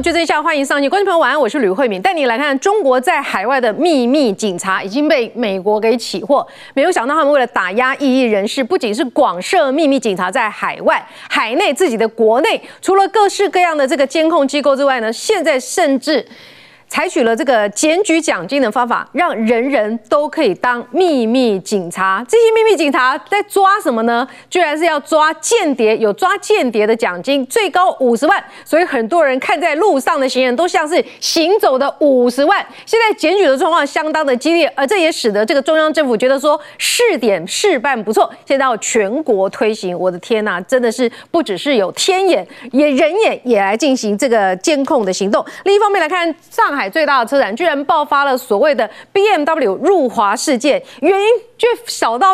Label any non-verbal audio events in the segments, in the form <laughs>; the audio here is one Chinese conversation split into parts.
就这下，欢迎上线，观众朋友晚安，我是吕慧敏，带你来看中国在海外的秘密警察已经被美国给起获。没有想到他们为了打压异议人士，不仅是广设秘密警察在海外、海内自己的国内，除了各式各样的这个监控机构之外呢，现在甚至。采取了这个检举奖金的方法，让人人都可以当秘密警察。这些秘密警察在抓什么呢？居然是要抓间谍，有抓间谍的奖金，最高五十万。所以很多人看在路上的行人，都像是行走的五十万。现在检举的状况相当的激烈，而这也使得这个中央政府觉得说试点试办不错，现在要全国推行。我的天呐，真的是不只是有天眼，也人眼也来进行这个监控的行动。另一方面来看，上。海最大的车展居然爆发了所谓的 BMW 入华事件，原因就小到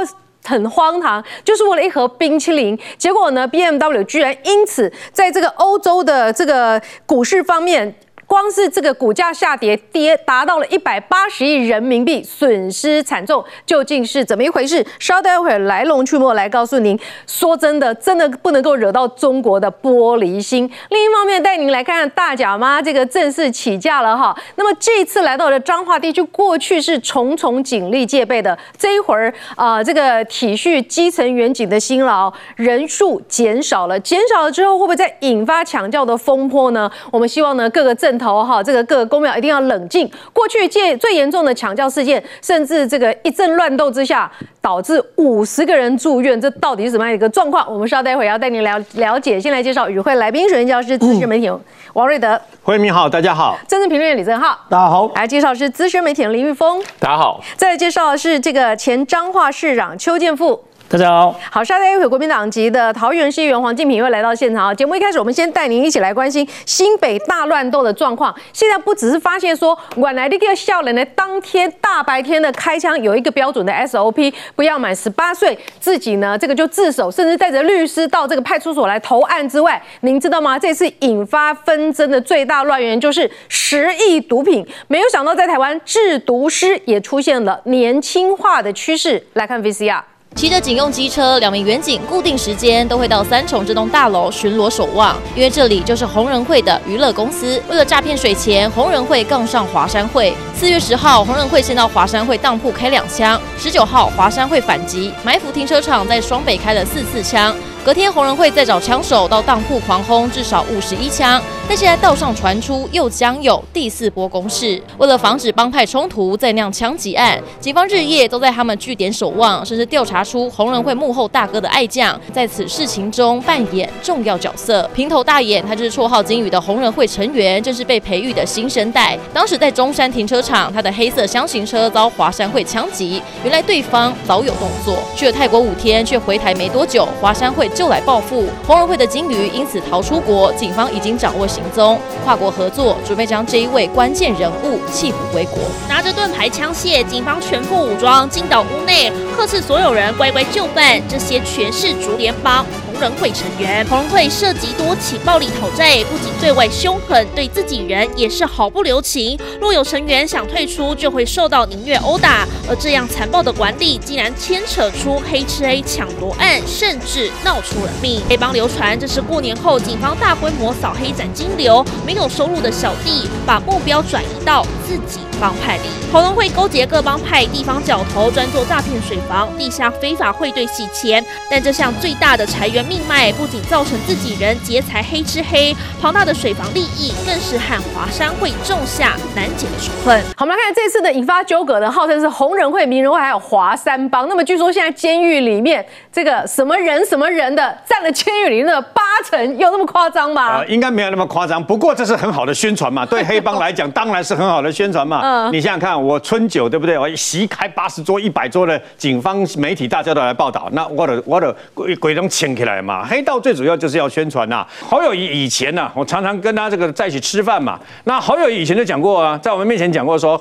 很荒唐，就是为了一盒冰淇淋。结果呢，BMW 居然因此在这个欧洲的这个股市方面。光是这个股价下跌，跌达到了一百八十亿人民币，损失惨重，究竟是怎么一回事？稍待会儿来龙去脉来告诉您。说真的，真的不能够惹到中国的玻璃心。另一方面，带您来看看大甲妈这个正式起驾了哈。那么这次来到了彰化地区，过去是重重警力戒备的，这一会儿啊，这个体恤基层远景的辛劳，人数减少了，减少了之后会不会再引发抢教的风波呢？我们希望呢，各个政头哈，这个各个公庙一定要冷静。过去最最严重的抢教事件，甚至这个一阵乱斗之下，导致五十个人住院，这到底是什么样一个状况？我们稍待会要带您了了解。先来介绍与会来宾，首先教师资深媒体王瑞德，慧敏好，大家好。政治评论员李正浩，大家好。来介绍是资深媒体林玉峰，大家好。再来介绍是这个前彰化市长邱建富。大家好，好，稍待一会，国民党籍的桃园市议员黄敬平会来到现场啊。节目一开始，我们先带您一起来关心新北大乱斗的状况。现在不只是发现说，原来这个笑人的当天大白天的开枪有一个标准的 SOP，不要满十八岁，自己呢这个就自首，甚至带着律师到这个派出所来投案之外，您知道吗？这次引发纷争的最大乱源就是十亿毒品。没有想到，在台湾制毒师也出现了年轻化的趋势。来看 VCR。骑着警用机车，两名远警固定时间都会到三重这栋大楼巡逻守望，因为这里就是红人会的娱乐公司。为了诈骗水钱，红人会杠上华山会。四月十号，红人会先到华山会当铺开两枪；十九号，华山会反击，埋伏停车场，在双北开了四次枪。隔天，红人会再找枪手到当铺狂轰，至少五十一枪。但现在道上传出又将有第四波攻势。为了防止帮派冲突再酿枪击案，警方日夜都在他们据点守望，甚至调查出红人会幕后大哥的爱将在此事情中扮演重要角色。平头大眼，他就是绰号金鱼的红人会成员，正是被培育的新生代。当时在中山停车场，他的黑色箱型车遭华山会枪击，原来对方早有动作。去了泰国五天，却回台没多久，华山会。就来报复红人会的金鱼，因此逃出国。警方已经掌握行踪，跨国合作，准备将这一位关键人物弃捕归国。拿着盾牌枪械，警方全副武装进到屋内，呵斥所有人乖乖就范。这些全是竹联帮。红人会成员，红人会涉及多起暴力讨债，不仅对外凶狠，对自己人也是毫不留情。若有成员想退出，就会受到凌虐殴打。而这样残暴的管理，竟然牵扯出黑吃黑抢夺案，甚至闹出人命。黑帮流传，这是过年后警方大规模扫黑斩金流，没有收入的小弟把目标转移到自己帮派里。红人会勾结各帮派地方角头，专做诈骗水房、地下非法汇兑洗钱。但这项最大的财源。命脉不仅造成自己人劫财黑吃黑，庞大的水房利益更是和华山会种下难解的仇恨。好，我们来看这次的引发纠葛的，号称是红人会、名人会，还有华山帮。那么据说现在监狱里面这个什么人什么人的占了监狱里面的八成，有那么夸张吗？应该没有那么夸张。不过这是很好的宣传嘛，对黑帮来讲当然是很好的宣传嘛。你想想看，我春酒对不对？我席开八十桌、一百桌的警方媒体大家都来报道，那我的我的鬼鬼都请起来。嘛，黑道最主要就是要宣传呐。好友以以前呢，我常常跟他这个在一起吃饭嘛。那好友以前就讲过啊，在我们面前讲过说，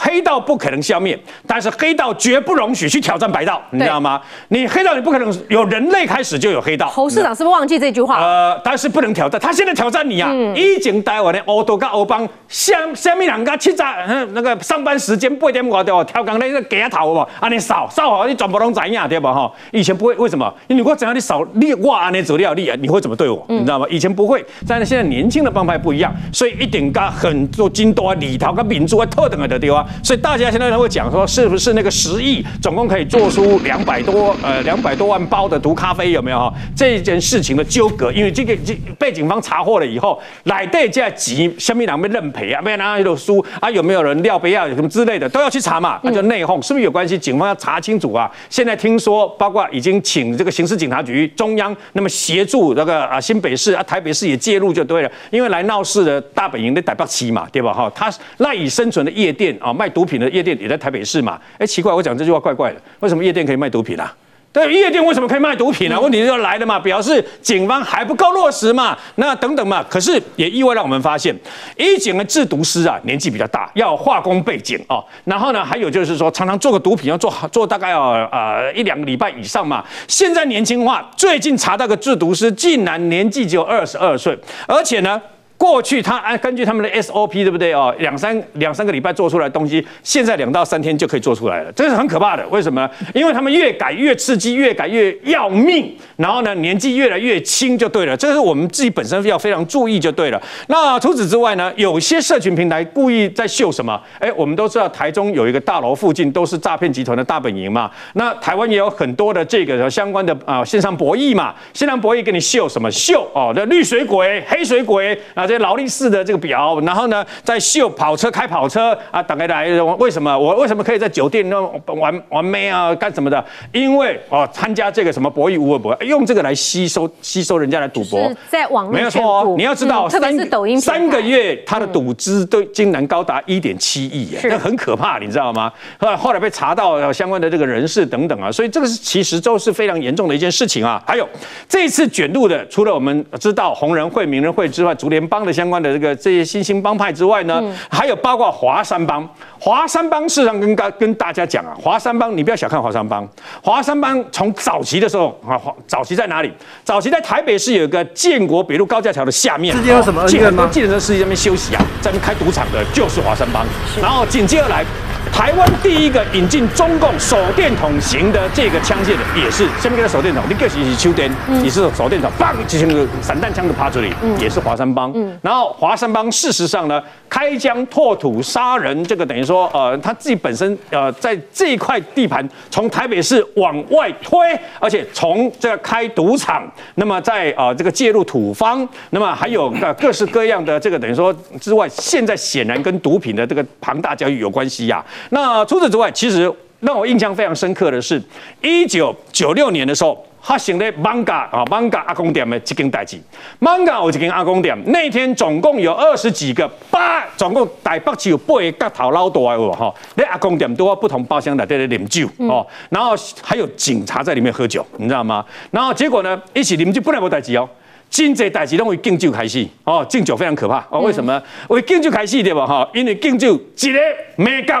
黑道不可能消灭，但是黑道绝不容许去挑战白道，你知道吗？你黑道你不可能有人类开始就有黑道。侯市长是不是忘记这句话？呃，但是不能挑战，他现在挑战你啊！已经台湾的欧多跟欧邦，下下面两个七早那个上班时间八点五对吧？跳岗那个街头嘛，啊你扫扫好，你全部拢怎样对吧？哈，以前不会，为什么？因为如果怎样你扫你我安尼走掉你，你会怎么对我？你知道吗？以前不会，但是现在年轻的帮派不一样，所以一定跟很多金多里头跟民族啊特等的地方，所以大家现在都会讲说，是不是那个十亿总共可以做出两百多呃两百多万包的毒咖啡有没有哈？这件事情的纠葛，因为这个被警方查获了以后，来对这急，下面两边认赔啊，没有拿有书啊，有没有人料杯啊，什么之类的都要去查嘛，那就内讧，是不是有关系？警方要查清楚啊。现在听说，包括已经请这个刑事警察局中央那么协助那个啊新北市啊台北市也介入就对了，因为来闹事的大本营的台北期嘛，对吧？哈，他赖以生存的夜店啊，卖毒品的夜店也在台北市嘛。哎，奇怪，我讲这句话怪怪的，为什么夜店可以卖毒品啊？对，夜店为什么可以卖毒品呢？问题就来了嘛，表示警方还不够落实嘛，那等等嘛。可是也意外让我们发现，一警的制毒师啊，年纪比较大，要化工背景哦。然后呢，还有就是说，常常做个毒品要做做大概要呃一两个礼拜以上嘛。现在年轻化，最近查到个制毒师，竟然年纪只有二十二岁，而且呢。过去他按根据他们的 SOP 对不对哦？两三两三个礼拜做出来东西，现在两到三天就可以做出来了，这是很可怕的。为什么？因为他们越改越刺激，越改越要命，然后呢年纪越来越轻就对了。这是我们自己本身要非常注意就对了。那除此之外呢，有些社群平台故意在秀什么？哎，我们都知道台中有一个大楼附近都是诈骗集团的大本营嘛。那台湾也有很多的这个相关的啊线上博弈嘛，线上博弈给你秀什么秀哦？那绿水鬼、黑水鬼啊。这劳力士的这个表，然后呢，在秀跑车开跑车啊，打开来，为什么我为什么可以在酒店那玩玩妹啊，干什么的？因为哦，参加这个什么博弈无尔博，用这个来吸收吸收人家来赌博，在网络没有错哦。你要知道，特别是抖音三个月，他的赌资都竟然高达一点七亿，那很可怕，你知道吗？后来后来被查到相关的这个人士等等啊，所以这个是其实都是非常严重的一件事情啊。还有这次卷入的，除了我们知道红人会、名人会之外，竹联帮。的相关的这个这些新兴帮派之外呢，还有包括华山帮。华山帮事实上跟大跟大家讲啊，华山帮你不要小看华山帮。华山帮从早期的时候啊，早期在哪里？早期在台北市有一个建国北路高架桥的下面，之间有什么恩怨吗？记者在司机那边休息啊，在那边开赌场的就是华山帮。然后紧接而来，台湾第一个引进中共手电筒型的这个枪械的，也是下面给他手电筒，你就是秋天，你是手电筒，棒，就像个散弹枪的趴这里，也是华山帮。然后华山帮事实上呢，开疆拓土杀人，这个等于说，呃，他自己本身呃，在这一块地盘，从台北市往外推，而且从这个开赌场，那么在啊这个介入土方，那么还有各式各样的这个等于说之外，现在显然跟毒品的这个庞大交易有关系呀。那除此之外，其实让我印象非常深刻的是，一九九六年的时候。发生咧芒嘎啊芒嘎阿公店的一件代志，芒嘎有一间阿公店，那天总共有二十几个八，总共台北市有八个角头老大哦哈，那阿公店都有不同包厢的在那饮酒哦，然后还有警察在里面喝酒，你知道吗？然后结果呢，一起饮酒本来无代志哦。真济代志拢为敬酒开始哦，敬酒非常可怕哦。为什么？为敬酒开始对吧？哈，因为敬酒一个没够，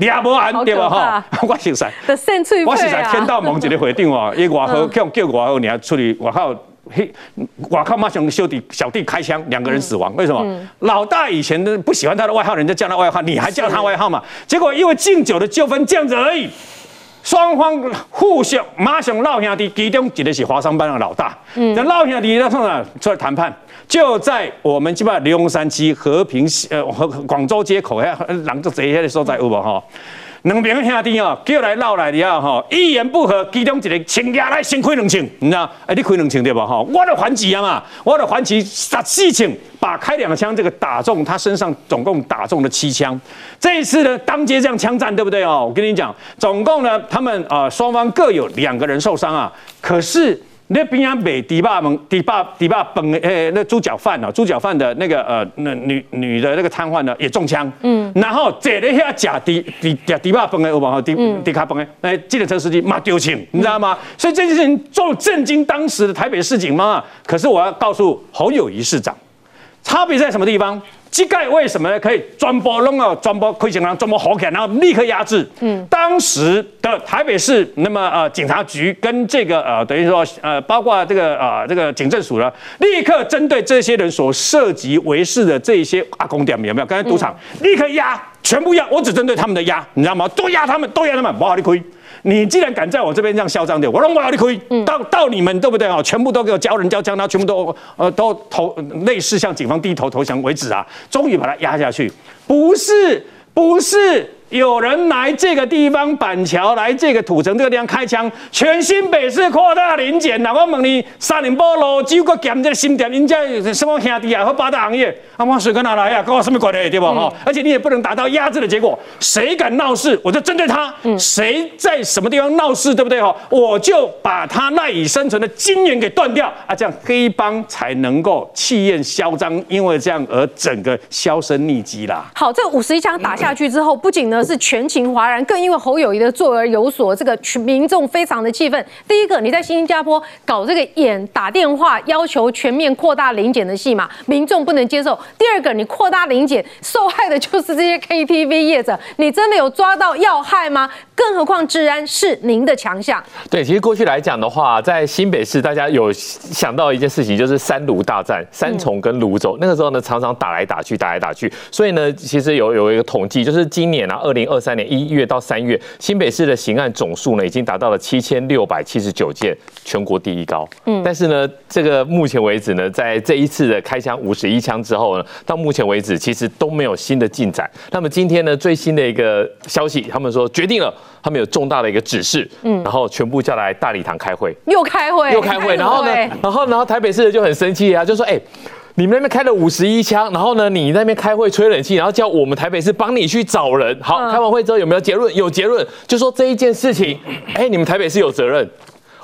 俩无安对吧？哈，<laughs> 我实在，我实在天道盟一个会长哦，<laughs> 伊外号叫叫外号，你还出去外号，嘿，外号马上小弟小弟开枪，两个人死亡。为什么？老大以前都不喜欢他的外号，人家叫他外号，你还叫他外号嘛？结果因为敬酒的纠纷这样子而已。双方互相马上闹兄弟，其中一个是华商班的老大。嗯，那闹兄弟要从哪出来谈判？就在我们基本上龙山区和平呃和广州街口遐人都坐遐的所在有无哈？两边兄弟哦，叫来闹来的啊哈，一言不合，其中一个请下来先开两枪，你知道？哎，你开两枪对吧？吼，我的还击啊嘛，我的还击十四枪，把开两枪这个打中他身上，总共打中了七枪。这一次呢，当街这样枪战，对不对哦？我跟你讲，总共呢，他们啊双方各有两个人受伤啊，可是。那边啊，卖迪霸门迪霸迪霸本诶，那猪脚饭哦，猪脚饭的那个呃，那女女的那个瘫痪呢，也中枪。嗯，然后这里遐假迪迪迪迪霸本诶，我往后迪迪卡本诶，那计程车司机嘛丢钱，你知道吗？所以这件事情做震惊当时的台北市警嘛。可是我要告诉侯友谊市长，差别在什么地方？机盖为什么可以专播弄啊专播亏钱啊专播好看，然后立刻压制？嗯，当时的台北市那么呃警察局跟这个呃等于说呃包括这个呃这个警政署呢，立刻针对这些人所涉及为事的这些阿公店有没有？刚才赌场立刻压，全部压，我只针对他们的压，你知道吗？都压他们，都压他们，不好的亏。你既然敢在我这边这样嚣张的，我让我你可以到到你们对不对啊？全部都给我交人交枪，然后全部都呃都投类似向警方低头投降为止啊！终于把他压下去，不是不是。有人来这个地方板桥，来这个土城这个地方开枪，全新北市扩大临检。那我问你，三林波路只个检这个新店，人家什么兄弟啊和八大行业，啊，我水跟哪来呀？跟我什么关系？对不哈？而且你也不能达到压制的结果。谁敢闹事，我就针对他。谁在什么地方闹事，对不对哈？我就把他赖以生存的金源给断掉啊！这样黑帮才能够气焰嚣张，因为这样而整个销声匿迹啦。好，这五十一枪打下去之后，不仅呢。是全情哗然，更因为侯友谊的作而有所这个群民众非常的气愤。第一个，你在新加坡搞这个演打电话要求全面扩大临检的戏码，民众不能接受。第二个，你扩大临检，受害的就是这些 KTV 业者，你真的有抓到要害吗？更何况治安是您的强项。对，其实过去来讲的话，在新北市，大家有想到一件事情，就是三卢大战，三重跟泸州，那个时候呢，常常打来打去，打来打去。所以呢，其实有有一个统计，就是今年啊，二零二三年一月到三月，新北市的刑案总数呢，已经达到了七千六百七十九件，全国第一高。嗯，但是呢，这个目前为止呢，在这一次的开枪五十一枪之后呢，到目前为止其实都没有新的进展。那么今天呢，最新的一个消息，他们说决定了。他们有重大的一个指示，嗯，然后全部叫来大礼堂开会，又开会，又开会，然后呢，然后然后台北市的就很生气啊，就说，哎，你们那边开了五十一枪，然后呢，你那边开会吹冷气，然后叫我们台北市帮你去找人，好，开完会之后有没有结论？有结论，就说这一件事情，哎，你们台北市有责任。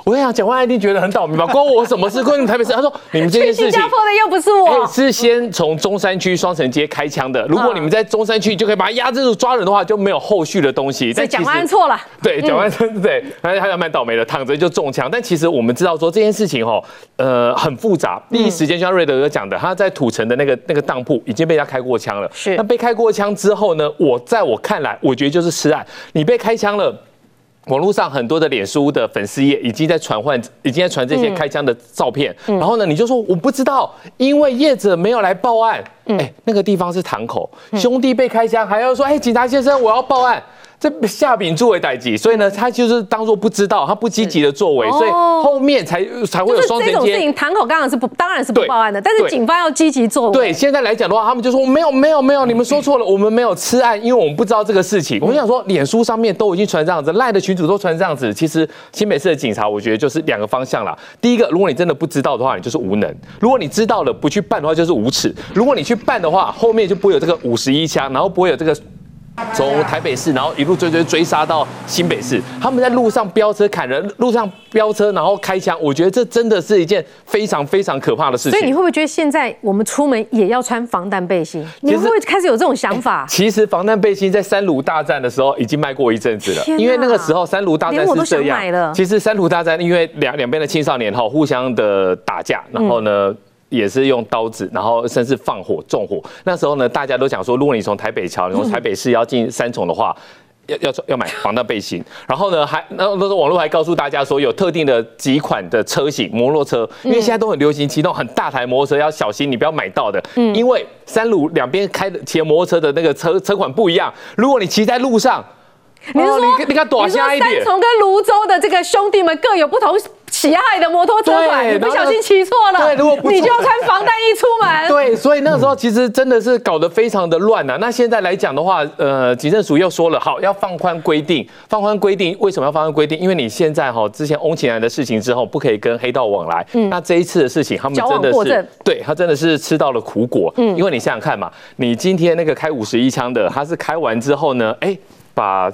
我跟你讲，蒋万安一定觉得很倒霉吧？<laughs> 关我什么事？关你们台北市？他说你们这件事情，新加坡的又不是我，是先从中山区双城街开枪的。如果你们在中山区就可以把他压制住抓人的话，就没有后续的东西。所以蒋万安错了。对，蒋万安对，他他蛮倒霉的，躺着就中枪。但其实我们知道说这件事情哦，呃，很复杂。第一时间就像瑞德哥讲的，他在土城的那个那个当铺已经被他开过枪了。是。那被开过枪之后呢？我在我看来，我觉得就是失案。你被开枪了。网络上很多的脸书的粉丝页已经在传唤，已经在传这些开枪的照片。然后呢，你就说我不知道，因为业者没有来报案。哎，那个地方是堂口，兄弟被开枪，还要说，哎，警察先生，我要报案。这下柄作为代际，所以呢，他就是当做不知道，他不积极的作为，所以后面才才会有双这种事情，堂口当然是不当然是不报案的，但是警方要积极作为。对，现在来讲的话，他们就说没有没有没有，你们说错了，我们没有吃案，因为我们不知道这个事情。我想说，脸书上面都已经传这样子，赖的群主都传这样子。其实新北市的警察，我觉得就是两个方向啦。第一个，如果你真的不知道的话，你就是无能；如果你知道了不去办的话，就是无耻。如果你去办的话，后面就不会有这个五十一枪，然后不会有这个。从台北市，然后一路追追追杀到新北市，他们在路上飙车砍人，路上飙车然后开枪，我觉得这真的是一件非常非常可怕的事情。所以你会不会觉得现在我们出门也要穿防弹背心？你会不会开始有这种想法？其实防弹背心在三卢大战的时候已经卖过一阵子了，因为那个时候三卢大战是这样。其实三卢大战因为两两边的青少年哈互相的打架，然后呢。也是用刀子，然后甚至放火纵火。那时候呢，大家都讲说，如果你从台北桥，你从台北市要进三重的话，要要要买防弹背心。然后呢，还那那时候网络还告诉大家说，有特定的几款的车型，摩托车，因为现在都很流行骑那种很大台摩托车，要小心，你不要买到的。嗯，因为三路两边开的骑摩托车的那个车车款不一样，如果你骑在路上，你是说你你看躲下一点，三重跟泸州的这个兄弟们各有不同。喜爱的摩托车款，你不小心骑错了，对，如果你就要穿防弹衣出门。<laughs> 对，所以那个时候其实真的是搞得非常的乱呐。那现在来讲的话，呃，警政署又说了，好要放宽规定，放宽规定，为什么要放宽规定？因为你现在哈之前翁起来的事情之后，不可以跟黑道往来。嗯。那这一次的事情，他们真的是对他真的是吃到了苦果。嗯。因为你想想看嘛，你今天那个开五十一枪的，他是开完之后呢，哎。把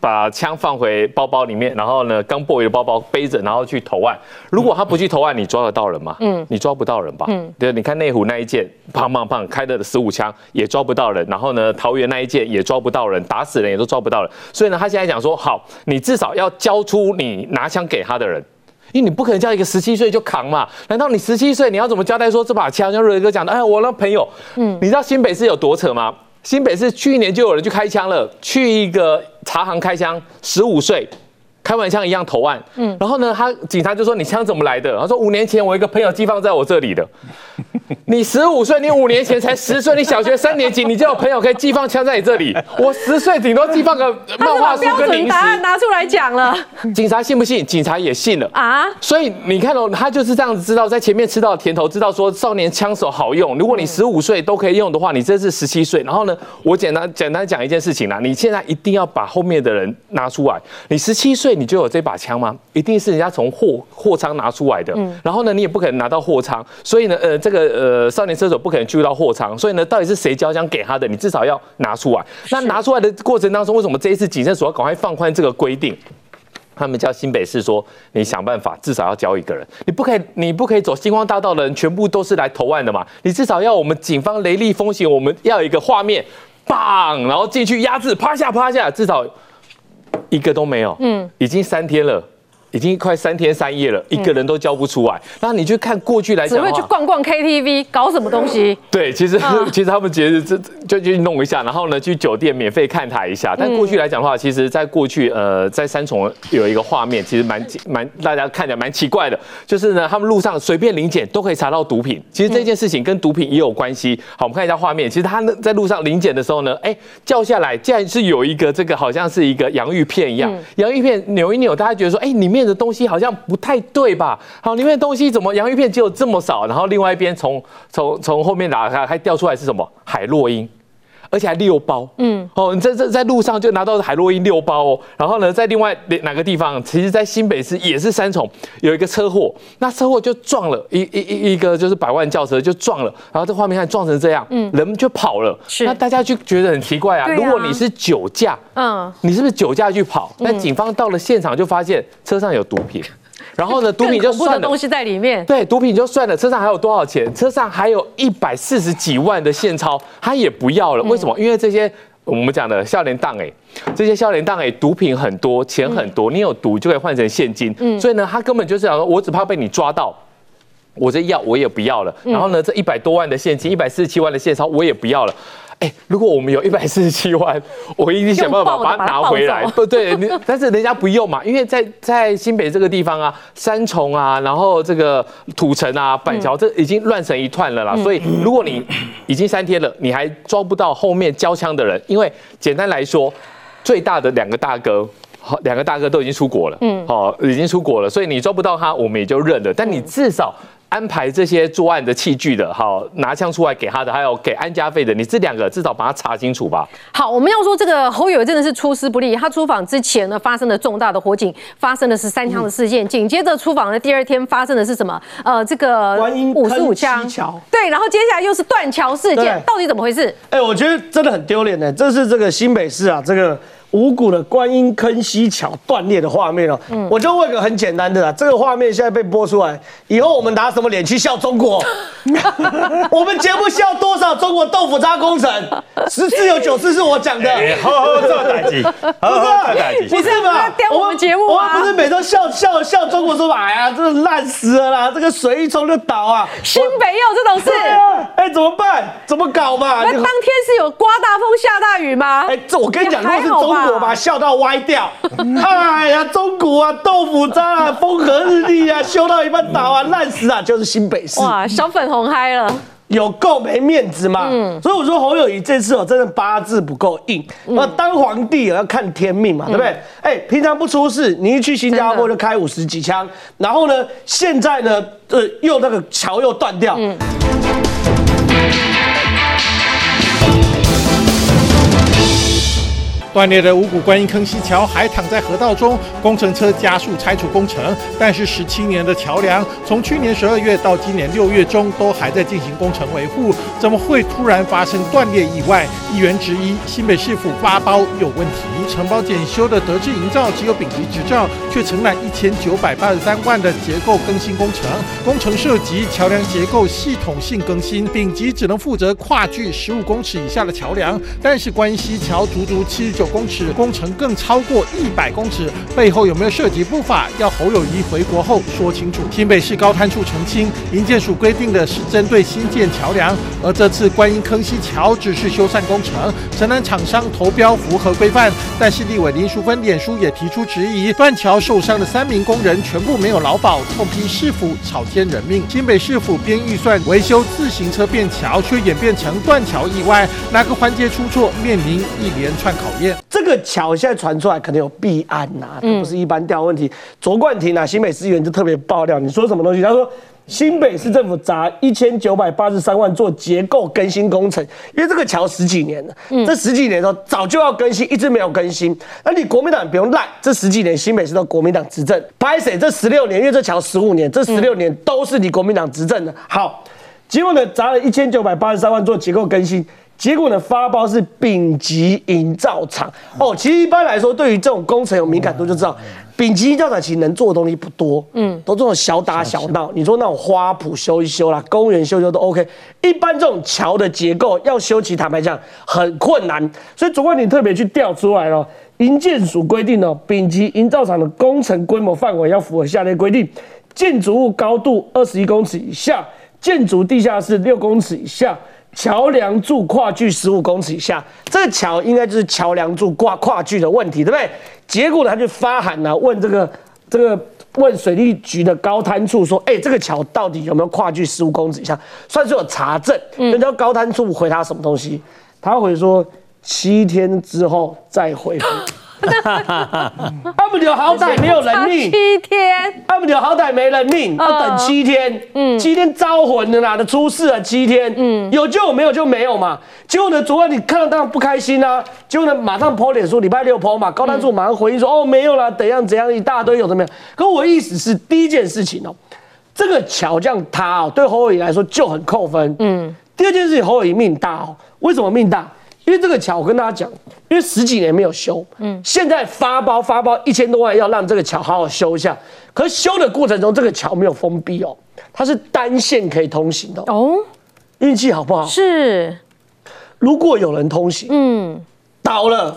把枪放回包包里面，然后呢，刚 boy 的包包背着，然后去投案。如果他不去投案，你抓得到人吗？嗯，你抓不到人吧？嗯，对，你看内湖那一件，胖胖胖开的十五枪也抓不到人，然后呢，桃园那一件也抓不到人，打死人也都抓不到人。所以呢，他现在讲说，好，你至少要交出你拿枪给他的人。因为你不可能叫一个十七岁就扛嘛？难道你十七岁你要怎么交代说这把枪？像瑞哥讲的，哎，我那朋友，嗯，你知道新北市有多扯吗？新北市去年就有人去开枪了，去一个茶行开枪，十五岁。开完枪一样投案，嗯，然后呢，他警察就说你枪怎么来的？他说五年前我一个朋友寄放在我这里的。<laughs> 你十五岁，你五年前才十岁，你小学三年级，你就有朋友可以寄放枪在你这里。我十岁顶多寄放个漫画书跟零食。答案拿出来讲了，警察信不信？警察也信了啊。所以你看哦，他就是这样子知道，在前面吃到甜头，知道说少年枪手好用。如果你十五岁都可以用的话，你这是十七岁。然后呢，我简单简单讲一件事情啦，你现在一定要把后面的人拿出来。你十七岁。你就有这把枪吗？一定是人家从货货仓拿出来的。嗯，然后呢，你也不可能拿到货仓，所以呢，呃，这个呃少年车手不可能去到货仓，所以呢，到底是谁交枪给他的？你至少要拿出来。那拿出来的过程当中，为什么这一次警政署要赶快放宽这个规定？他们叫新北市说，你想办法，至少要交一个人，你不可以，你不可以走星光大道的人全部都是来投案的嘛？你至少要我们警方雷厉风行，我们要一个画面，棒，然后进去压制，趴下趴下，至少。一个都没有，嗯，已经三天了。已经快三天三夜了，一个人都交不出来。那你去看过去来讲，只会去逛逛 KTV，搞什么东西？对，其实 <laughs> 其实他们节日这就去弄一下，然后呢去酒店免费看台一下。但过去来讲的话，其实在过去呃在三重有一个画面，其实蛮蛮大家看起来蛮奇怪的，就是呢他们路上随便临检都可以查到毒品。其实这件事情跟毒品也有关系。好，我们看一下画面，其实他在路上临检的时候呢，哎叫下来竟然是有一个这个好像是一个洋芋片一样，洋芋片扭一扭，大家觉得说哎里面。的东西好像不太对吧？好，里面的东西怎么洋芋片只有这么少？然后另外一边从从从后面打开，还掉出来是什么？海洛因。而且还六包，嗯，哦，你在在在路上就拿到海洛因六包哦，然后呢，在另外哪个地方，其实，在新北市也是三重有一个车祸，那车祸就撞了一一一一个就是百万轿车就撞了，然后这画面看撞成这样，嗯，人就跑了，是，那大家就觉得很奇怪啊，如果你是酒驾，嗯，你是不是酒驾去跑？那警方到了现场就发现车上有毒品。然后呢，毒品就算了，东西在里面。对，毒品就算了，车上还有多少钱？车上还有一百四十几万的现钞，他也不要了。为什么？因为这些我们讲的笑脸档哎，这些笑脸档哎，毒品很多，钱很多，你有毒就可以换成现金。嗯，所以呢，他根本就是想说，我只怕被你抓到，我这要我也不要了。然后呢，这一百多万的现金，一百四十七万的现钞，我也不要了。哎，如果我们有一百四十七万，<laughs> 我一定想办法把它拿回来。不对，<laughs> 但是人家不用嘛，因为在在新北这个地方啊，三重啊，然后这个土城啊，板桥，这已经乱成一团了啦。所以如果你已经三天了，你还抓不到后面交枪的人，因为简单来说，最大的两个大哥，好，两个大哥都已经出国了，嗯，好，已经出国了，所以你抓不到他，我们也就认了。但你至少。安排这些作案的器具的，好拿枪出来给他的，还有给安家费的，你这两个至少把它查清楚吧。好，我们要说这个侯友真的是出师不利。他出访之前呢，发生了重大的火警，发生的是三枪的事件。紧接着出访的第二天，发生的是什么？呃，这个五十五枪。对，然后接下来又是断桥事件，到底怎么回事？哎，我觉得真的很丢脸呢，这是这个新北市啊，这个。五股的观音坑溪桥断裂的画面哦，我就问个很简单的啦，这个画面现在被播出来，以后我们拿什么脸去笑中国？<laughs> 我们节目笑多少中国豆腐渣工程？十次有九次是我讲的。好好做打击，好好做打击，不是吧？我们节目我们不是每周笑笑笑中国说哎呀，这烂死了啦，这个水一冲就倒啊。新北有这种事？哎，怎么办？怎么搞嘛？那当天是有刮大风下大雨吗？哎，这我跟你讲，如果是中。我把笑到歪掉，<laughs> 哎呀，中古啊，豆腐渣啊，风和日丽啊，修到一半倒啊，烂死啊，就是新北市哇，小粉红嗨了，有够没面子嘛。嗯，所以我说侯友谊这次哦，真的八字不够硬。那当皇帝也要看天命嘛，对不对？哎，平常不出事，你一去新加坡就开五十几枪，然后呢，现在呢，呃，又那个桥又断掉。断裂的五股观音坑溪桥还躺在河道中，工程车加速拆除工程。但是十七年的桥梁，从去年十二月到今年六月中，都还在进行工程维护，怎么会突然发生断裂意外？议员质疑新北市府发包有问题，承包检修的德智营造只有丙级执照，却承揽一千九百八十三万的结构更新工程，工程涉及桥梁结构系统性更新，丙级只能负责跨距十五公尺以下的桥梁，但是观音溪桥足足七十九。九公尺，工程更超过一百公尺，背后有没有涉及不法？要侯友谊回国后说清楚。新北市高滩处澄清，营建署规定的是针对新建桥梁，而这次观音坑溪桥只是修缮工程，承认厂商投标符合规范。但是立委林淑芬脸书也提出质疑，断桥受伤的三名工人全部没有劳保，痛批市府草菅人命。新北市府编预算维修自行车便桥，却演变成断桥意外，哪个环节出错，面临一连串考验。这个桥现在传出来可能有弊案呐、这不是一般调问题。卓冠廷啊，新北市议员就特别爆料，你说什么东西？他说新北市政府砸一千九百八十三万做结构更新工程，因为这个桥十几年了，这十几年都早就要更新，一直没有更新。那你国民党不用赖，这十几年新北市都国民党执政，拍谁？这十六年，因为这桥十五年，这十六年都是你国民党执政的。好，结果呢，砸了一千九百八十三万做结构更新。结果呢，发包是丙级营造厂哦。其实一般来说，对于这种工程有敏感度，就知道丙级营造厂其实能做的东西不多，嗯，都这种小打小闹。你说那种花圃修一修啦，公园修修都 OK。一般这种桥的结构要修，其实坦白讲很困难。所以主管你特别去调出来了，营建署规定哦，丙级营造厂的工程规模范围要符合下列规定：建筑物高度二十一公尺以下，建筑地下室六公尺以下。桥梁柱跨距十五公尺以下，这个桥应该就是桥梁柱挂跨距的问题，对不对？结果呢，他就发函呢、问这个这个问水利局的高滩处说，哎、这个桥到底有没有跨距十五公尺以下？算是有查证。人家高滩处回他什么东西？他回说七天之后再回复。阿不了好歹没有人命，七天，阿不了好歹没人命，要等七天，嗯，七天招魂的啦，的出事了七天，嗯，有就有，没有就没有嘛。结果呢，昨晚你看到当然不开心啊，结果呢，马上 po 脸书，礼拜六 po 嘛，高丹柱马上回应说，哦，没有啦，怎样怎样，一大堆有的没有。可我的意思是，第一件事情哦，这个桥这样塌哦，对侯友宜来说就很扣分，嗯。第二件事情，侯友宜命大哦，为什么命大？因为这个桥，我跟大家讲，因为十几年没有修，嗯，现在发包发包一千多万，要让这个桥好好修一下。可是修的过程中，这个桥没有封闭哦，它是单线可以通行的哦。哦，运气好不好？是，如果有人通行，嗯，倒了，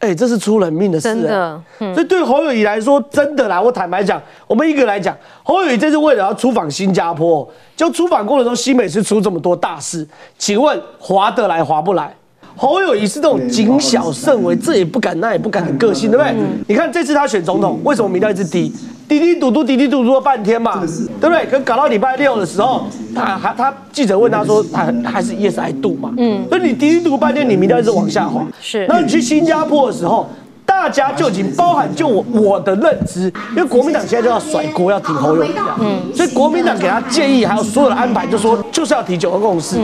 哎、这是出人命的事、真的所以对侯友谊来说，真的啦，我坦白讲，我们一个来讲，侯友谊这次为了要出访新加坡，就出访过程中，新美是出这么多大事，请问划得来划不来？侯友谊是那种谨小慎微，这也不敢那也不敢的个性，对不对？你看这次他选总统，为什么民调一直低？滴滴嘟嘟，滴滴嘟嘟了半天嘛，对不对？可搞到礼拜六的时候，他还他记者问他说，他还是 yes I do 嘛？嗯，所以你滴滴嘟半天，你民调一直往下滑。是那你去新加坡的时候，大家就已经包含就我我的认知，因为国民党现在就要甩锅，要挺侯友宜啊，嗯，所以国民党给他建议，还有所有的安排，就说就是要提九二共识，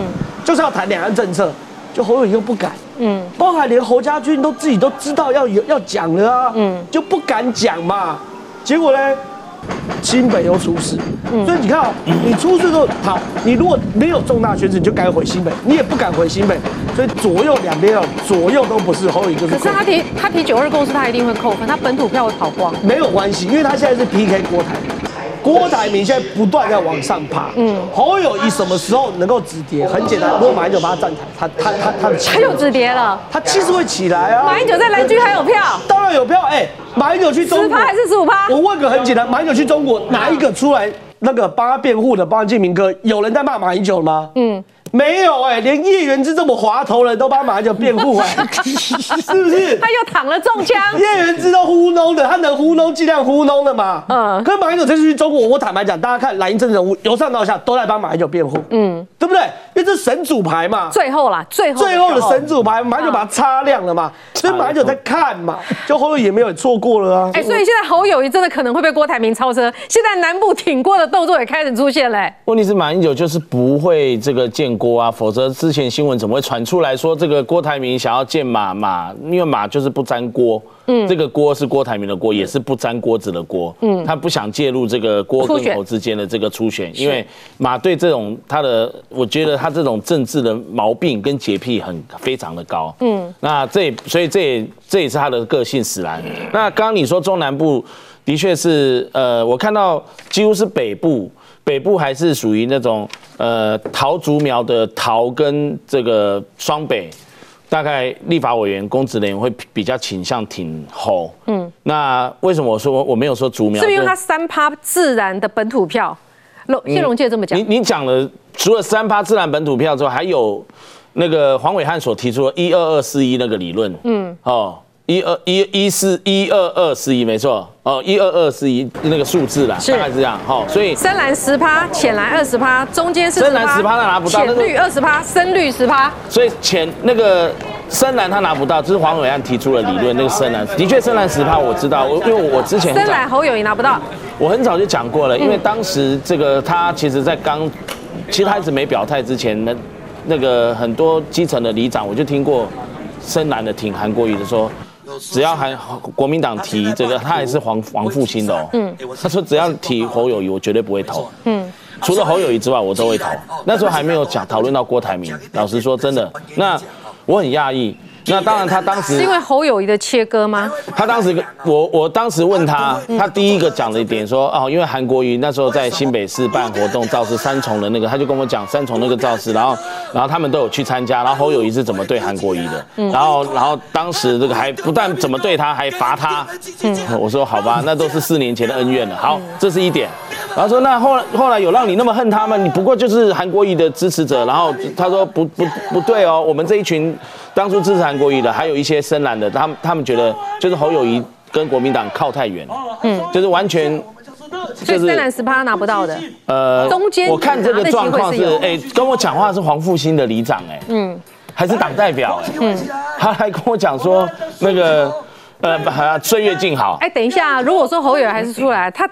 就是要谈两岸政策，就侯友宜又不敢，嗯，包含连侯家军都自己都知道要有要讲了啊，嗯，就不敢讲嘛，结果呢？新北又出事，所以你看哦，你出事之后，好，你如果没有重大选举，你就该回新北，你也不敢回新北，所以左右两边哦，左右都不是，侯友宜就是可是他提他提九二共识，他一定会扣分，他本土票会跑光。没有关系，因为他现在是 PK 郭台铭，郭台铭现在不断在往上爬。嗯，侯友谊什么时候能够止跌？很简单，如果马英九把他站台，他他他他的气他又止跌了，他气势会起来啊。马英九在蓝军还有票，当然有票，哎、马英九去中国十趴还是十五趴？我问个很简单，马英九去中国，哪一个出来那个帮他辩护的，帮建明哥，有人在骂马英九了吗？嗯。没有哎、连叶元之这么滑头人都帮马英九辩护哎、<laughs> 是不是？他又躺了中枪。叶元之都糊弄的，他能糊弄尽量糊弄的嘛。嗯嗯，可是马英九这次去中国，我坦白讲，大家看蓝营政治人物由上到下都在帮马英九辩护，嗯，对不对？因为这是神主牌嘛。最后啦，最后最后的神主牌，马英九把它擦亮了嘛，所以马英九在看嘛，就后面也没有错过了啊。哎、所以现在侯友谊真的可能会被郭台铭超车，现在南部挺郭的动作也开始出现嘞、问题是马英九就是不会这个见郭啊，否则之前新闻怎么会传出来说这个郭台铭想要见马马？因为马就是不沾锅，嗯，这个锅是郭台铭的锅，也是不沾锅子的锅，嗯，他不想介入这个郭跟侯之间的这个初选，因为马对这种他的，我觉得他这种政治的毛病跟洁癖很非常的高，嗯，那这所以这也这也是他的个性使然。那刚刚你说中南部的确是，呃，我看到几乎是北部。北部还是属于那种呃桃竹苗的桃跟这个双北，大概立法委员、公职人员会比较倾向挺侯。嗯，那为什么我说我没有说竹苗？是不是因为他三趴自然的本土票？龙谢龙介这么讲你，你讲了，除了三趴自然本土票之后，还有那个黄伟汉所提出的一二二四一那个理论。嗯，哦。一二一一四一二二四一没错哦，一二二四一那个数字啦，是大概是这样哈，所以深蓝十趴，浅蓝二十趴，中间是深蓝10%他拿不到那浅绿二十趴，深绿十趴。所以浅那个深蓝他拿不到，这是黄伟汉提出了理论。那个深蓝的确深蓝十趴我知道，我因为我之前深蓝侯友谊拿不到，我很早就讲过了，因为当时这个他其实在刚，其实他一直没表态之前，那那个很多基层的里长，我就听过深蓝的挺韩国瑜的说。只要还国民党提这个，他还是黄黄复兴的哦。嗯，他说只要提侯友谊，我绝对不会投。嗯，除了侯友谊之外，我都会投。那时候还没有讲讨论到郭台铭。老实说，真的，那我很讶异。那当然，他当时是因为侯友谊的切割吗？他当时跟我我当时问他，他第一个讲的一点说哦，因为韩国瑜那时候在新北市办活动造势三重的那个，他就跟我讲三重那个造势，然后然后他们都有去参加，然后侯友谊是怎么对韩国瑜的，然后然后当时这个还不但怎么对他，还罚他，<laughs> 我说好吧，那都是四年前的恩怨了。好，这是一点。然后说那后来后来有让你那么恨他们，你不过就是韩国瑜的支持者。然后他说不不不对哦，我们这一群当初支持韩国瑜的，还有一些深蓝的，他们他们觉得就是侯友谊跟国民党靠太远，嗯，就是完全所以深蓝十趴拿不到的。呃，中间我看这个状况是拿的机会是有，哎，跟我讲话是黄复兴的里长，哎，嗯，还是党代表，哎，嗯，他还跟我讲说那个呃，岁月静好，哎，等一下，如果说侯友还是出来，他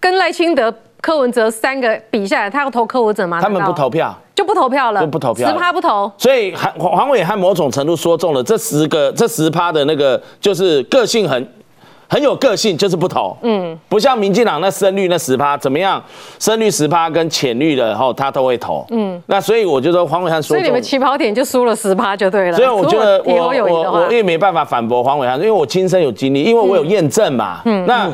跟赖清德、柯文哲三个比下来，他要投柯文哲吗？他们不投票。就不投票了，就不投票十趴不投。所以韩黄黄伟汉某种程度说中了这十个这十趴的那个，就是个性很很有个性，就是不投。嗯，不像民进党那深绿那十趴怎么样，深绿十趴跟浅绿的后他都会投。嗯，那所以我就说黄伟汉说中所以你们起跑点就输了十趴就对了。所以我觉得我我我也没办法反驳黄伟汉，因为我亲身有经历，因为我有验证嘛。嗯，那。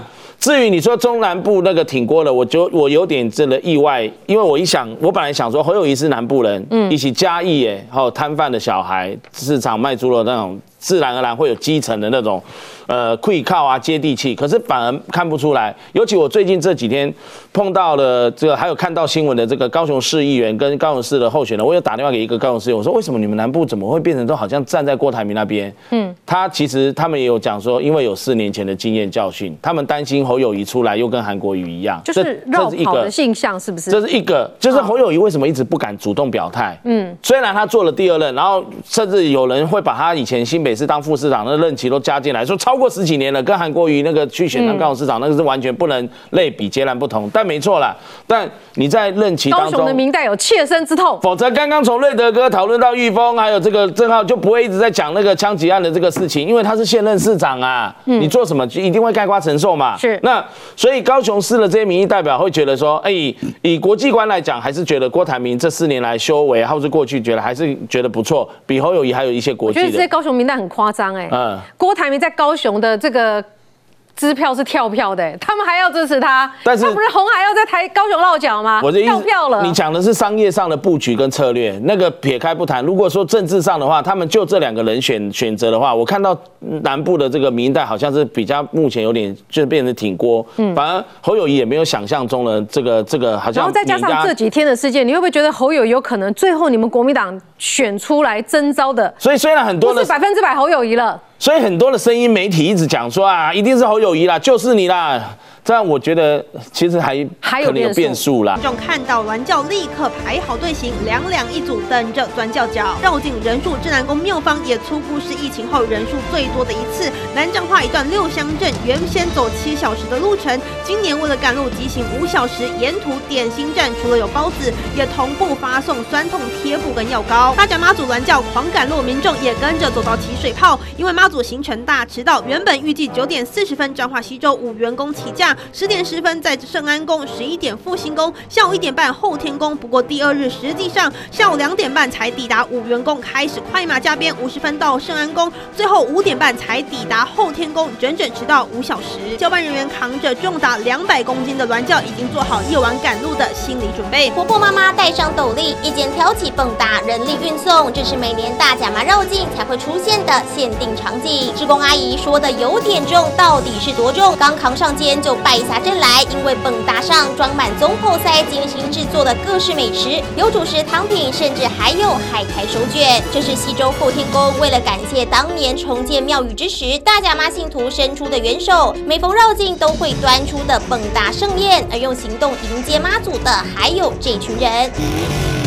至于你说中南部那个挺过的，我就我有点真的意外，因为我一想，我本来想说侯友谊是南部人，嗯，一起嘉义哎，还有摊贩的小孩，市场卖猪肉那种，自然而然会有基层的那种，呃，会靠啊，接地气。可是反而看不出来，尤其我最近这几天碰到了这个，还有看到新闻的这个高雄市议员跟高雄市的候选人，我有打电话给一个高雄市议员，我说为什么你们南部怎么会变成都好像站在郭台铭那边？嗯，他其实他们也有讲说，因为有四年前的经验教训，他们担心侯友谊出来又跟韩国瑜一样，就是这是一个跑的现象，是不是？这是一个，就是侯友谊为什么一直不敢主动表态？嗯，虽然他做了第二任，然后甚至有人会把他以前新北市当副市长的任期都加进来，说超过十几年了，跟韩国瑜那个去选当高雄市长，那个是完全不能类比，截然不同。但没错啦，但你在任期当高雄的中。明代有切身之痛。否则，刚刚从瑞德哥讨论到玉峰，还有这个郑浩，就不会一直在讲那个枪击案的这个事情，因为他是现任市长啊，你做什么就一定会盖瓜承受嘛。是那所以高雄市的这些民意代表会觉得说，哎、以国际观来讲，还是觉得郭台铭这四年来修为，或是过去觉得还是觉得不错，比侯友谊还有一些国我觉得这些。高雄民代很夸张哎。嗯郭台铭在高雄的这个支票是跳票的、哎他们还要支持他，但是他不是红海要在台高雄落脚吗？我跳票了。你讲的是商业上的布局跟策略，那个撇开不谈。如果说政治上的话，他们就这两个人选选择的话，我看到南部的这个民意代好像是比较目前有点就是变成挺锅，反而侯友谊也没有想象中的这个这个好像然后再加上这几天的事件，你会不会觉得侯友有可能最后你们国民党选出来征召的所以虽然很多的不是百分之百侯友谊了？所以很多的声音媒体一直讲说啊，一定是侯友谊啦，就是你啦。这样我觉得其实还还有可能有变变数啦。观众看到銮教立刻排好队形，两两一组等着钻教脚。绕境人数，镇南宫庙方也初步是疫情后人数最多的一次。南彰化一段六乡镇原先走七小时的路程，今年为了赶路急行五小时，沿途点心站除了有包子，也同步发送酸痛贴布跟药膏。大甲妈祖銮教狂赶路，民众也跟着走到起水泡，因为妈祖行程大迟到，原本预计九点四十分彰化西州五员工起驾，十点十分在圣安宫，十一点复兴宫，下午一点半后天宫。不过第二日实际上下午两点半才抵达五元宫，开始快马加鞭，五十分到圣安宫，最后五点半才抵达后天宫，整整迟到五小时。交办人员扛着重达两百公斤的銮轿，已经做好夜晚赶路的心理准备。婆婆妈妈戴上斗笠，一肩挑起蹦跶，人力运送，这是每年大甲妈绕境才会出现的限定场景。职工阿姨说的有点重，到底是多重？刚扛上肩就败下阵来，因为蹦达上装满中后塞精心制作的各式美食，有主食、汤品，甚至还有海苔手卷。这是西周后天宫为了感谢当年重建庙宇之时，大甲妈信徒伸出的援手，每逢绕境都会端出的蹦达盛宴，而用行动迎接妈祖的还有这群人。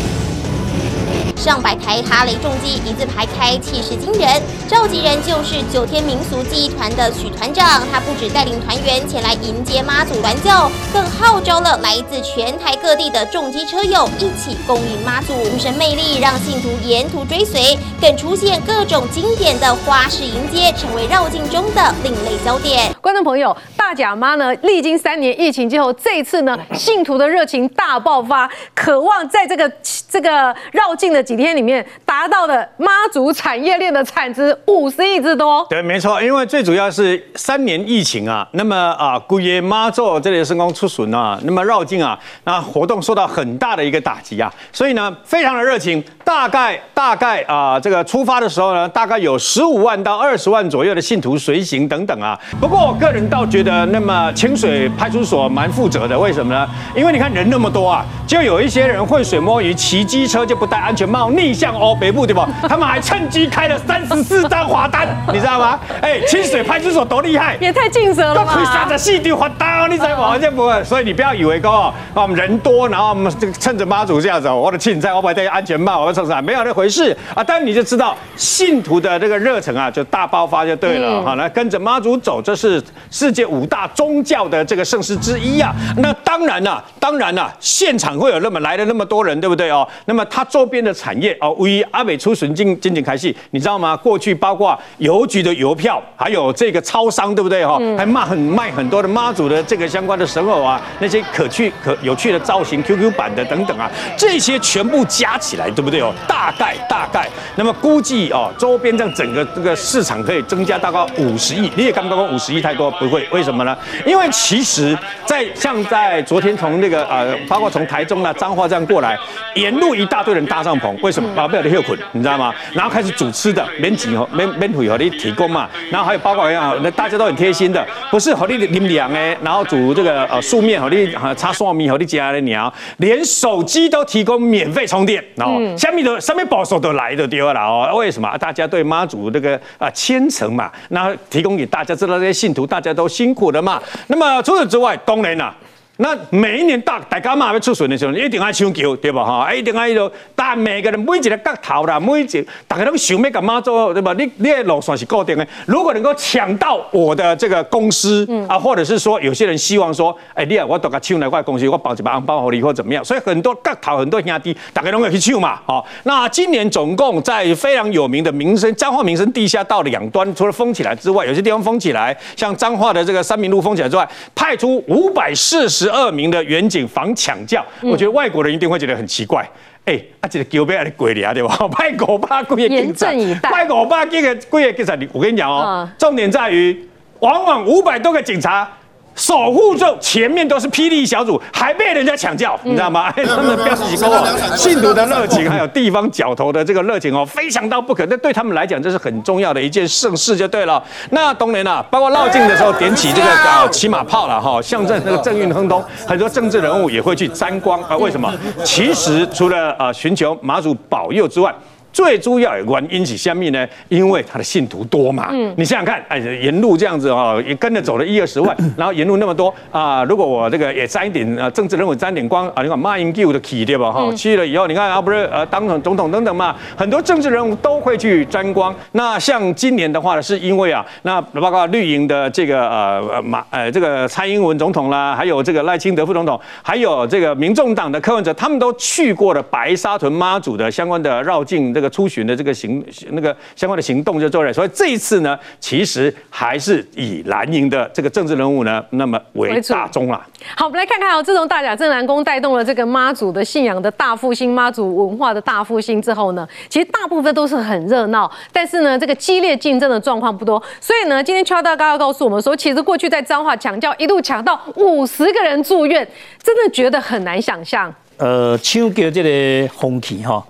上百台哈雷重机一字排开，气势惊人。召集人就是九天民俗技艺团的许团长，他不止带领团员前来迎接妈祖銮轿，更号召了来自全台各地的重机车友一起恭迎妈祖。无神魅力让信徒沿途追随，更出现各种经典的花式迎接，成为绕境中的另类焦点。观众朋友，大甲妈呢，历经三年疫情之后，这次呢，信徒的热情大爆发，渴望在这个这个绕境的。几天里面达到的妈祖产业链的产值五十亿之多。对，没错，因为最主要是三年疫情啊，那么啊，姑爷妈祖这里的圣光出巡啊，那么绕境啊，那活动受到很大的一个打击啊，所以呢，非常的热情。大概大概啊，这个出发的时候呢，大概有十五万到二十万左右的信徒随行等等啊。不过我个人倒觉得，那么清水派出所蛮负责的，为什么呢？因为你看人那么多啊，就有一些人浑水摸鱼，骑机车就不戴安全帽，逆向哦北部对吧？<laughs> 他们还趁机开了三十四张罚单，你知道吗？哎，清水派出所多厉害，也太尽责了吧？可以三十四张罚单，你知道吗？这不会，所以你不要以为哦，我们人多，然后我们这个趁着妈祖这样子，我的青菜我不戴安全帽。没有那回事啊！但你就知道信徒的这个热忱啊，就大爆发就对了。好，来跟着妈祖走，这是世界五大宗教的这个盛事之一啊。那当然了，当然了，现场会有那么来了那么多人，对不对哦？那么它周边的产业哦，为阿美出巡进进行开戏，你知道吗？过去包括邮局的邮票，还有这个超商，对不对哈？还卖很卖很多的妈祖的这个相关的神偶啊，那些可去可有趣的造型 QQ 版的等等啊，这些全部加起来，对不对哦？大概大概，那么估计哦，周边这样整个这个市场可以增加大概五十亿。你也刚刚说五十亿太多，不会，为什么呢？因为其实，在像在昨天从那个呃，包括从台中啊、彰化这样过来，沿路一大堆人搭帐篷，为什么？把不了的后捆，你知道吗？然后开始煮吃的，免几和免免费和你提供嘛。然后还有包括啊，那大家都很贴心的，不是和你淋凉哎，然后煮这个呃素面和你擦蒜米和你加的鸟，连手机都提供免费充电，然后下面的。上面保守都来的丢了哦，为什么？大家对妈祖这个啊虔诚嘛，那提供给大家知道这些信徒大家都辛苦的嘛。那么除此之外，当然啊。那每一年大大家嘛要出巡的时候，一定要抢救，对吧？哈，一定要有。但每个人每一个角头啦，每一个大家都想要干嘛做，对吧？你你的路线是固定的。如果能够抢到我的这个公司啊，或者是说有些人希望说，哎，你啊，我都个抢来块公司，我包一把红包给你或怎么样？所以很多角头很多兄弟，大家都会去抢嘛。好，那今年总共在非常有名的民生彰化民生地下道两端，除了封起来之外，有些地方封起来，像彰化的这个三民路封起来之外，派出五百四十。二名的远景防抢教，我觉得外国人一定会觉得很奇怪。哎，啊，这个狗被阿你鬼脸对吧？<laughs> 派狗巴鬼给警察，派狗巴这个鬼给警察，我跟你讲哦，重点在于，往往五百多个警察。守护住前面都是霹雳小组，还被人家抢叫，你知道吗？他们表示起哦，信徒的热情，还有地方角头的这个热情哦，非常到不可。那对他们来讲，这是很重要的一件盛事，就对了。那当然了，包括绕境的时候点起这个呃骑马炮了哈，象征那个政运亨通，很多政治人物也会去沾光啊。为什么？其实除了呃寻求马祖保佑之外。最主要有关因起下面呢，因为他的信徒多嘛，嗯，你想想看，哎，沿路这样子哦，也跟着走了一二十万，<coughs> 然后沿路那么多啊，如果我这个也沾一点呃政治人物沾点光啊，你看马英九的起对吧哈，去了以后你看啊不是呃当总总统等等嘛，很多政治人物都会去沾光。那像今年的话呢，是因为啊，那包括绿营的这个呃马呃这个蔡英文总统啦，还有这个赖清德副总统，还有这个民众党的柯文哲，他们都去过了白沙屯妈祖的相关的绕境的。个出巡的这个行那个相关的行动就做了。所以这一次呢，其实还是以蓝营的这个政治人物呢，那么为大宗啦。好，我们来看看哦，自从大甲镇南宫带动了这个妈祖的信仰的大复兴，妈祖文化的大复兴之后呢，其实大部分都是很热闹，但是呢，这个激烈竞争的状况不多。所以呢，今天邱大哥要告诉我们说，其实过去在彰化抢教一路抢到五十个人住院，真的觉得很难想象。呃，抢救这个风气哈，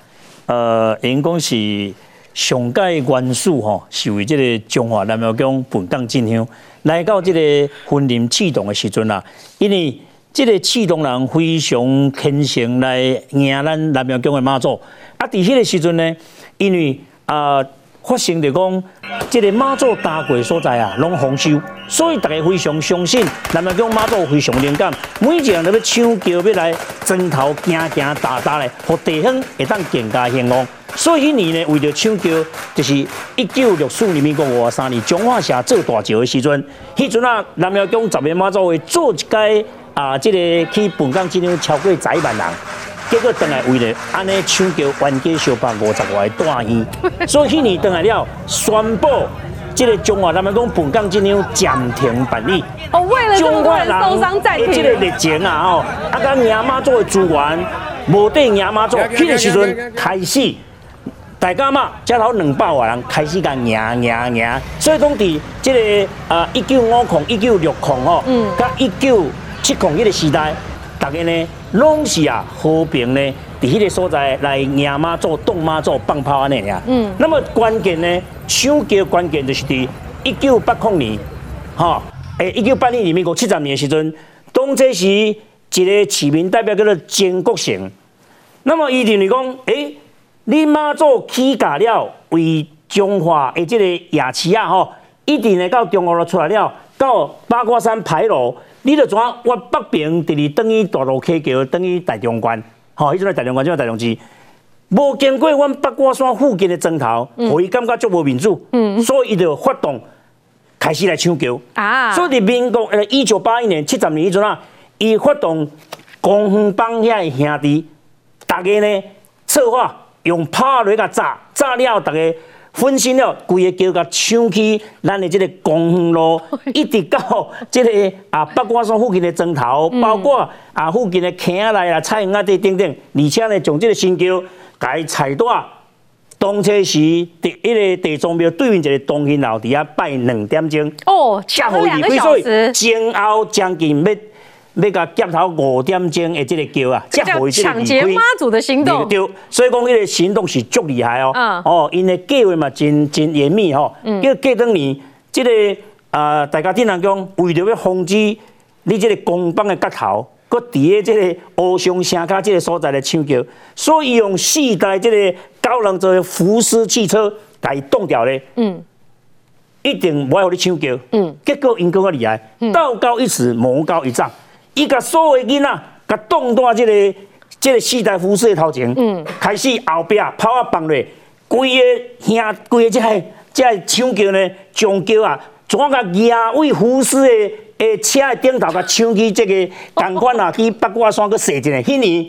呃，因讲是上届元素吼，是为这个中华南苗疆本港进香，来到这个婚礼启动的时阵啊，因为这个启动人非常虔诚来迎咱南苗疆的妈祖，啊，伫迄个时阵呢，因为啊。发生就讲，这个妈祖搭过所在啊，拢丰收，所以大家非常相信，南门讲妈祖非常灵感，每一个人都要抢桥要来砖头行行打打的，和地方会当更加兴旺。所以迄年呢，为了抢桥，就是一九六四年民国五十三年，中华社做大桥的时阵，迄阵啊，南庙宫十面妈祖会做一届啊，这个去本港今年超过十万人。结果等来为了安尼抢救冤家相拍五十外大戏，<laughs> 所以去年等来了宣布，这个中华人民讲本港今年暂停办理。哦，为了中国人受伤暂停。这个疫情啊，哦，啊，甲娘妈做的资源，无对娘妈做，去个时阵开始，大家嘛，才头两百万人开始甲赢赢赢，所以讲伫这个啊一九五控、一九六控哦，嗯，甲一九七控迄个时代。大家呢，拢是啊和平呢，伫迄个所在来迎妈做动妈做放炮安尼呀。嗯。那么关键呢，抢救关键就是伫一九八零年，哈，诶，一九八零年民国七十年的时阵，当这是一个市民代表叫做曾国成。那么伊认为讲，诶，你妈祖起驾了，为中华诶这个夜市啊，吼，一定呢到中国就出来了，到八卦山牌楼。你就怎？我北平伫哩等于大陆溪桥，等于大中关，吼，迄阵大中关，即个大中市，无经过阮八卦山附近的征头，互伊感觉足无民主，所以伊就发动开始来抢桥。啊！所以伫民国呃一九八一年七十年迄阵啊，伊发动公园帮遐兄弟，大家呢策划用炮雷甲炸，炸了大家。分身了，规个桥甲抢去咱的这个公园路，<laughs> 一直到 <laughs> 这个啊北关山附近的砖头，包括啊附近的坑内啊、菜园啊这等等，而且呢，从这个新桥改菜段，当车时第一个地藏庙对面一个东兴楼底下拜两点钟，哦，恰好两个小时，前后将近要。要甲夹头五点钟的这个叫啊，叫抢劫妈祖的行动，对，所以讲这个行动是足厉害哦。哦，因的计划嘛真真严密吼。叫过当年，这个啊，大家听人讲，为了要防止你这个公帮的夹头，搁伫个这个乌上城卡这个所在来抢救，所以用四台这个高人做的福斯汽车来冻掉咧。嗯，一定不要你抢救。嗯，结果因更加厉害，道高一尺，魔高一丈。伊甲所有囡仔，甲冻在即个即个四代服饰的头前，开始后壁跑啊放落，规个兄规个即个即个抢救呢，抢救啊，怎甲亚位服饰的诶车的顶头甲抢去即个钢管啊，去八卦山去踅一下，迄年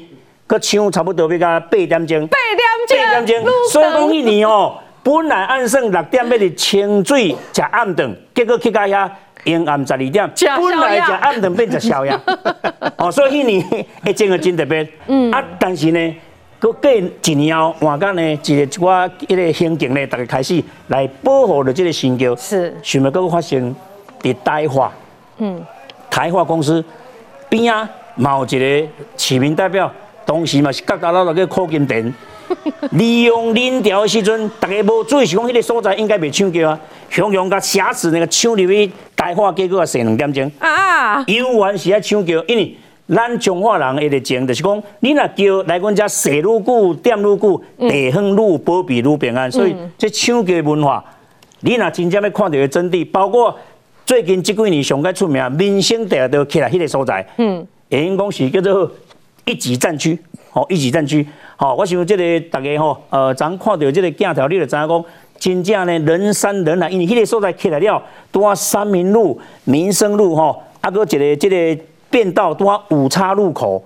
佮抢差不多要甲八点钟，八点钟，八点钟，所以讲迄年哦，本来按算六点要去清水食暗顿，结果去到遐。阴暗十二点，本来就暗顿变成宵夜，<laughs> 哦，所以迄年一整个真特别。嗯，啊，但是呢，过过一年后，换讲呢，一个我一个行径呢，大家开始来保护了这个新桥。是，想要个发生伫台化，嗯，台化公司边啊，有一个市民代表，当时嘛是各大佬那个柯金田。<laughs> 利用林调的时阵，大家无注意，是讲迄个所在应该袂抢救啊。雄雄甲瑕疵那个抢入去大化，结果啊，剩两点钟。啊！永远是爱抢救，因为咱中华人一个情，就是讲，你若叫来阮遮坐愈久、点愈久，地方愈保庇愈平安。所以这抢救文化，你若真正要看到的真谛，包括最近这几年上个出名，民生地都起来迄个所在。嗯，也因讲是叫做一级战区，哦，一级战区。哦，我想即个大家吼，呃，咱看到即个镜头，你就知影讲。真正呢，人山人海，因为迄个所在起来了，拄啊三民路、民生路吼，啊，搁一个即个变道拄啊五岔路口，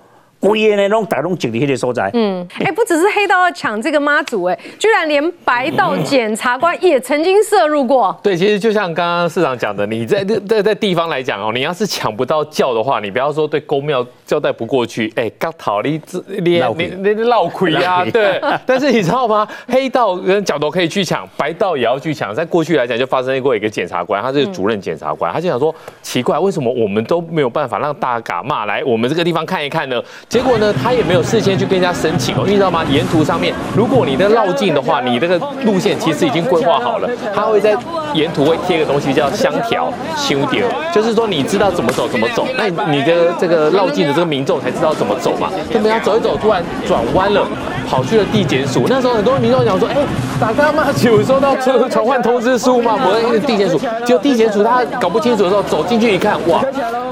规个呢拢大拢集伫迄个所在。嗯，哎，不只是黑道要抢这个妈祖，哎，居然连白道检察官也曾经涉入过。对，其实就像刚刚市长讲的，你在在在地方来讲哦，你要是抢不到轿的话，你不要说对公庙交代不过去，哎，刚讨你你你你闹亏啊，对。但是你知道吗？黑道跟角头可以去抢，白道也要去抢。在过去来讲，就发生过一个检察官，他是主任检察官，他就想说，奇怪，为什么我们都没有办法让大嘎骂来我们这个地方看一看呢？结果呢，他也没有事先去跟人家申请哦，你知道吗？沿途上面，如果你的绕境的话，你这个路线其实已经规划好了，他会在沿途会贴个东西叫香条修点，就是说你知道怎么走怎么走，那你的这个绕境的这个民众才知道怎么走嘛。就没想走一走，突然转弯了，跑去了地检署。那时候很多民众讲说，哎，打干嘛？有收到传传唤通知书吗？我在那个地检署，结果地检署他搞不清楚的时候，走进去一看，哇，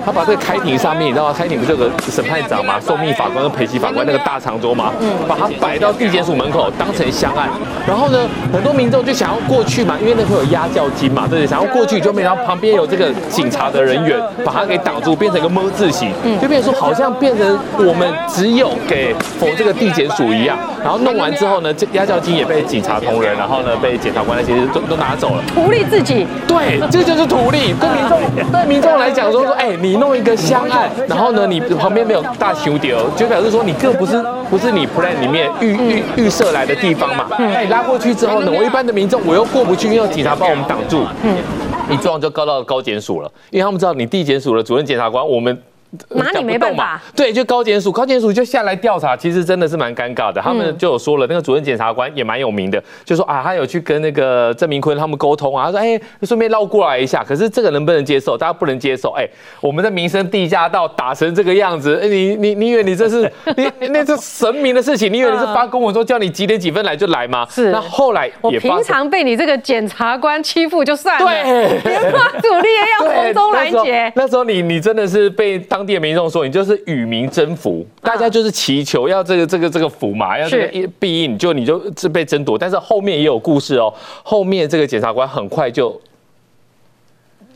他把这个开庭上面，你知道吗？开庭不是有个审判长嘛，受命法官跟陪席法官那个大长桌嘛，嗯，把它摆到地检署门口当成香案。然后呢，很多民众就想要过去嘛，因为那会有压轿金嘛，对不对？想要过去就没，然后旁边有这个警察的人员把它给挡住，变成一个么字形，就变成说好像变成我们只有给否这个地检署一样。然后弄完之后呢，这压轿金也被警察同仁，然后呢被检察官那些都都拿走了，图利自己。对，这就是图利。对民众对民众来讲说说，哎，你弄一个香案，然后呢你旁边没有大修丢，就表示说你这不是不是你 plan 里面预预预设来的地方嘛。那你拉过去之后呢，我一般的民众我又过不去，因为警察帮我们挡住。嗯，一撞就告到高检署了，因为他们知道你地检署的主任检察官，我们。拿你没办法，对，就高检署，高检署就下来调查，其实真的是蛮尴尬的。他们就有说了，那个主任检察官也蛮有名的，就说啊，他有去跟那个郑明坤他们沟通啊，他说哎，顺便绕过来一下。可是这个能不能接受？大家不能接受。哎，我们的民生地下道打成这个样子，哎，你你你以为你这是 <laughs> 你那是神明的事情？你以为你是发公文说叫你几点几分来就来吗？是。那后来我平常被你这个检察官欺负就算了，对，连发主力也要从中拦截。那时候你你真的是被当地的民众说你就。是与民争福，大家就是祈求要这个这个这个福嘛，要这个必应，就你就是被争夺。但是后面也有故事哦，后面这个检察官很快就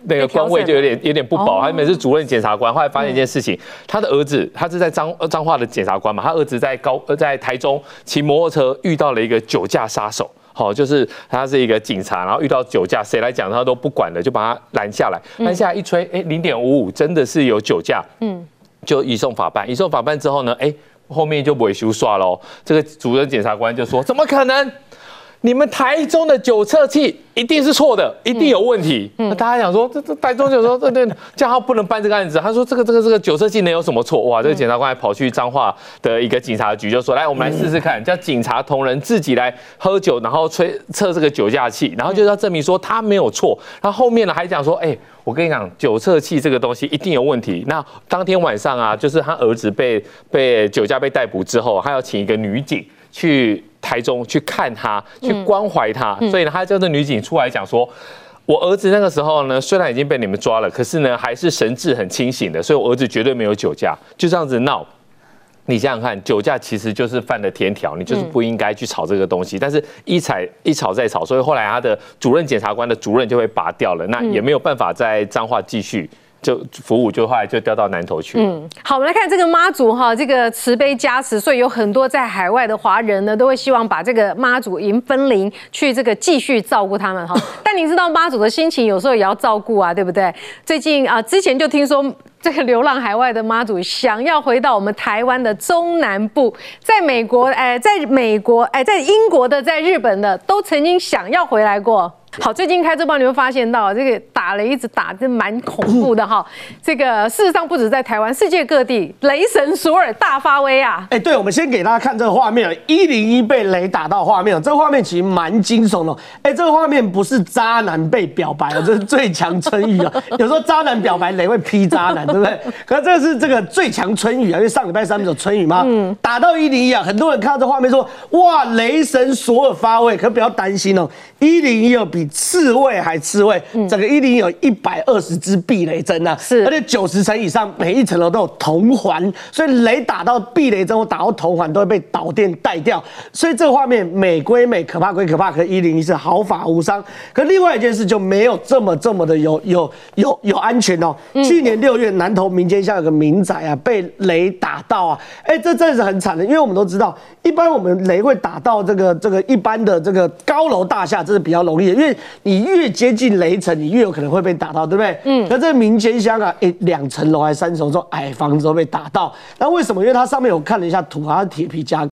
那个官位就有点有点不保，他原本是主任检察官，后来发现一件事情，他的儿子他是在彰彰化的检察官嘛，他儿子在高在台中骑摩托车遇到了一个酒驾杀手，好，就是他是一个警察，然后遇到酒驾，谁来讲他都不管的，就把他拦下来，拦下来一吹，哎，零点五五真的是有酒驾，嗯。就移送法办，移送法办之后呢，哎，后面就维修刷喽。这个主任检察官就说：“怎么可能？你们台中的酒测器？”一定是错的，一定有问题。那大家想说，这这台中就说，这这这样他不能办这个案子。他说这个这个这个酒测器能有什么错？哇，这个检察官还跑去彰化的一个警察局，就说来，我们来试试看，叫警察同仁自己来喝酒，然后吹测这个酒驾器，然后就要证明说他没有错。他后后面呢还讲说，哎，我跟你讲，酒测器这个东西一定有问题。那当天晚上啊，就是他儿子被被酒驾被逮捕之后，他要请一个女警去。台中去看他，去关怀他，所以呢，他叫这女警出来讲说，我儿子那个时候呢，虽然已经被你们抓了，可是呢，还是神志很清醒的，所以我儿子绝对没有酒驾，就这样子闹。你想想看，酒驾其实就是犯了天条，你就是不应该去炒这个东西，但是一踩一炒再炒，所以后来他的主任检察官的主任就会拔掉了，那也没有办法在彰化继续。就服务就后来就调到南投去。嗯，好，我们来看这个妈祖哈，这个慈悲加持，所以有很多在海外的华人呢，都会希望把这个妈祖迎分灵，去这个继续照顾他们哈。<laughs> 但你知道妈祖的心情有时候也要照顾啊，对不对？最近啊，之前就听说这个流浪海外的妈祖想要回到我们台湾的中南部，在美国哎，在美国哎，在英国的，在日本的，都曾经想要回来过。好，最近开这包你会发现到这个打雷一直打，这蛮恐怖的哈。<coughs> 这个事实上不止在台湾，世界各地雷神索尔大发威啊！哎，对，我们先给大家看这个画面，一零一被雷打到画面，这个画面其实蛮惊悚的。哎，这个画面不是渣男被表白了，<laughs> 这是最强春雨啊。有时候渣男表白雷会劈渣男，对不对？可这是这个最强春雨啊，因为上礼拜三不是有春雨吗？嗯，打到一零一啊，很多人看到这画面说哇，雷神索尔发威，可不要担心哦，一零一有比。刺猬还刺猬，整个一零有一百二十支避雷针啊，是。而且九十层以上，每一层楼都有铜环，所以雷打到避雷针或打到铜环都会被导电带掉，所以这个画面美归美，可怕归可怕，可一零一是毫发无伤。可另外一件事就没有这么这么的有有有有安全哦。去年六月，南投民间乡有个民宅啊，被雷打到啊，哎，这真的是很惨的，因为我们都知道，一般我们雷会打到这个这个一般的这个高楼大厦，这是比较容易的，因为你越接近雷层，你越有可能会被打到，对不对？嗯。那这民间香啊，哎，两层楼还是三层楼矮房子都被打到，那为什么？因为它上面我看了一下图，它是铁皮加